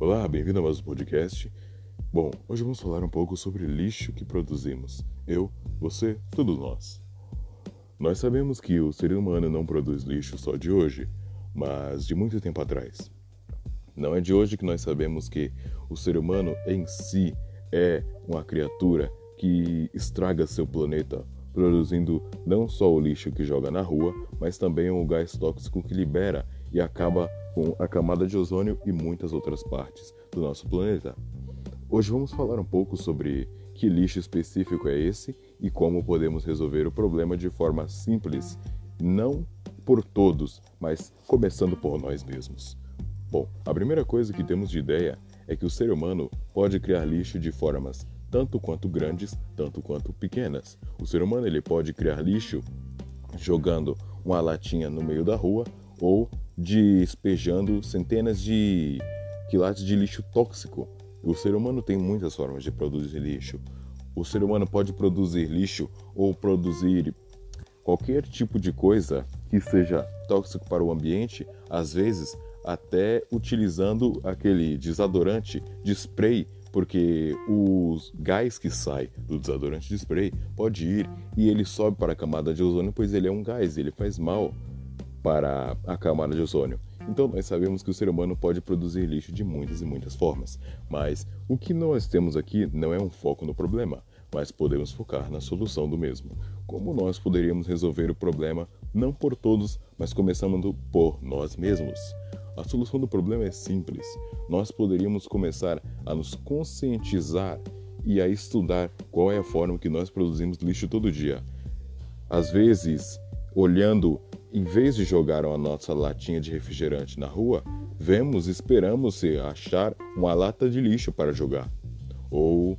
Olá, bem-vindo a mais um podcast. Bom, hoje vamos falar um pouco sobre lixo que produzimos. Eu, você, todos nós. Nós sabemos que o ser humano não produz lixo só de hoje, mas de muito tempo atrás. Não é de hoje que nós sabemos que o ser humano em si é uma criatura que estraga seu planeta, produzindo não só o lixo que joga na rua, mas também o gás tóxico que libera e acaba com a camada de ozônio e muitas outras partes do nosso planeta. Hoje vamos falar um pouco sobre que lixo específico é esse e como podemos resolver o problema de forma simples, não por todos, mas começando por nós mesmos. Bom, a primeira coisa que temos de ideia é que o ser humano pode criar lixo de formas tanto quanto grandes, tanto quanto pequenas. O ser humano ele pode criar lixo jogando uma latinha no meio da rua ou despejando centenas de quilates de lixo tóxico. O ser humano tem muitas formas de produzir lixo. O ser humano pode produzir lixo ou produzir qualquer tipo de coisa que seja tóxico para o ambiente, às vezes até utilizando aquele desodorante de spray, porque o gás que sai do desodorante de spray pode ir e ele sobe para a camada de ozônio, pois ele é um gás, ele faz mal para a camada de ozônio. Então, nós sabemos que o ser humano pode produzir lixo de muitas e muitas formas, mas o que nós temos aqui não é um foco no problema, mas podemos focar na solução do mesmo. Como nós poderíamos resolver o problema não por todos, mas começando por nós mesmos? A solução do problema é simples. Nós poderíamos começar a nos conscientizar e a estudar qual é a forma que nós produzimos lixo todo dia. Às vezes, olhando em vez de jogar a nossa latinha de refrigerante na rua, vemos e esperamos se achar uma lata de lixo para jogar. Ou,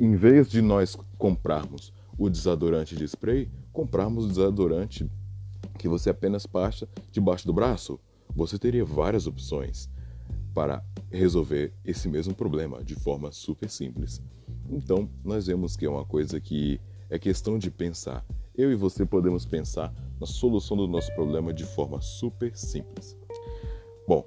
em vez de nós comprarmos o desodorante de spray, comprarmos o desodorante que você apenas passa debaixo do braço. Você teria várias opções para resolver esse mesmo problema de forma super simples. Então, nós vemos que é uma coisa que é questão de pensar. Eu e você podemos pensar na solução do nosso problema de forma super simples. Bom,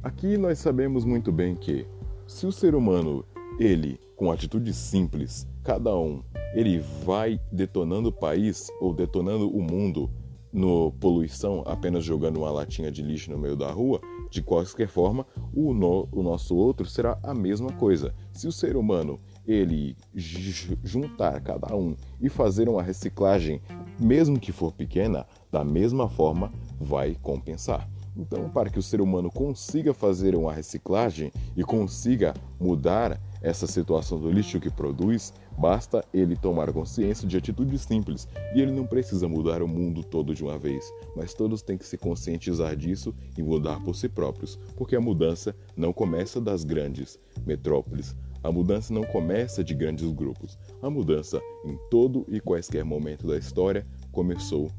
aqui nós sabemos muito bem que se o ser humano, ele, com atitudes simples, cada um, ele vai detonando o país ou detonando o mundo no poluição apenas jogando uma latinha de lixo no meio da rua, de qualquer forma, o, no, o nosso outro será a mesma coisa. Se o ser humano ele juntar cada um e fazer uma reciclagem, mesmo que for pequena, da mesma forma vai compensar. Então, para que o ser humano consiga fazer uma reciclagem e consiga mudar essa situação do lixo que produz, basta ele tomar consciência de atitudes simples e ele não precisa mudar o mundo todo de uma vez, mas todos têm que se conscientizar disso e mudar por si próprios, porque a mudança não começa das grandes metrópoles, a mudança não começa de grandes grupos. A mudança, em todo e quaisquer momento da história, começou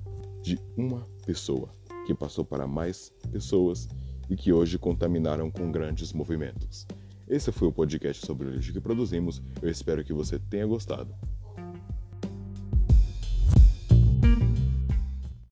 de uma pessoa, que passou para mais pessoas e que hoje contaminaram com grandes movimentos. Esse foi o podcast sobre o lixo que produzimos. Eu espero que você tenha gostado.